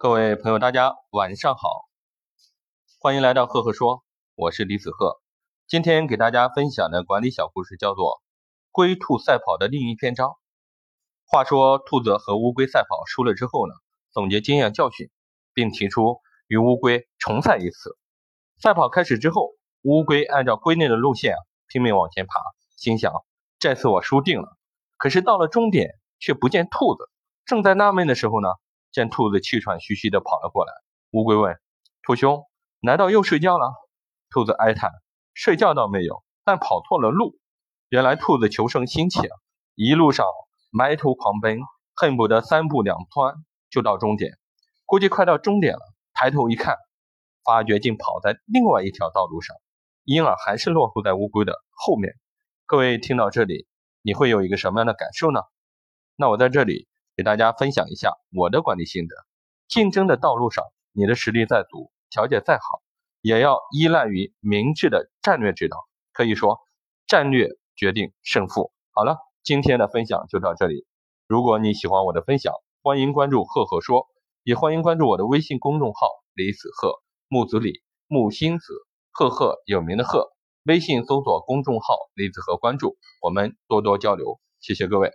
各位朋友，大家晚上好，欢迎来到赫赫说，我是李子赫。今天给大家分享的管理小故事叫做《龟兔赛跑的另一篇章》。话说，兔子和乌龟赛跑输了之后呢，总结经验教训，并提出与乌龟重赛一次。赛跑开始之后，乌龟按照龟内的路线，拼命往前爬，心想这次我输定了。可是到了终点，却不见兔子。正在纳闷的时候呢。见兔子气喘吁吁地跑了过来，乌龟问：“兔兄，难道又睡觉了？”兔子哀叹：“睡觉倒没有，但跑错了路。”原来兔子求生心切，一路上埋头狂奔，恨不得三步两窜就到终点。估计快到终点了，抬头一看，发觉竟跑在另外一条道路上，因而还是落后在乌龟的后面。各位听到这里，你会有一个什么样的感受呢？那我在这里。给大家分享一下我的管理心得。竞争的道路上，你的实力再足，条件再好，也要依赖于明智的战略指导。可以说，战略决定胜负。好了，今天的分享就到这里。如果你喜欢我的分享，欢迎关注赫赫说，也欢迎关注我的微信公众号李子赫木子李木星子赫赫有名的赫。微信搜索公众号李子赫，关注我们，多多交流。谢谢各位。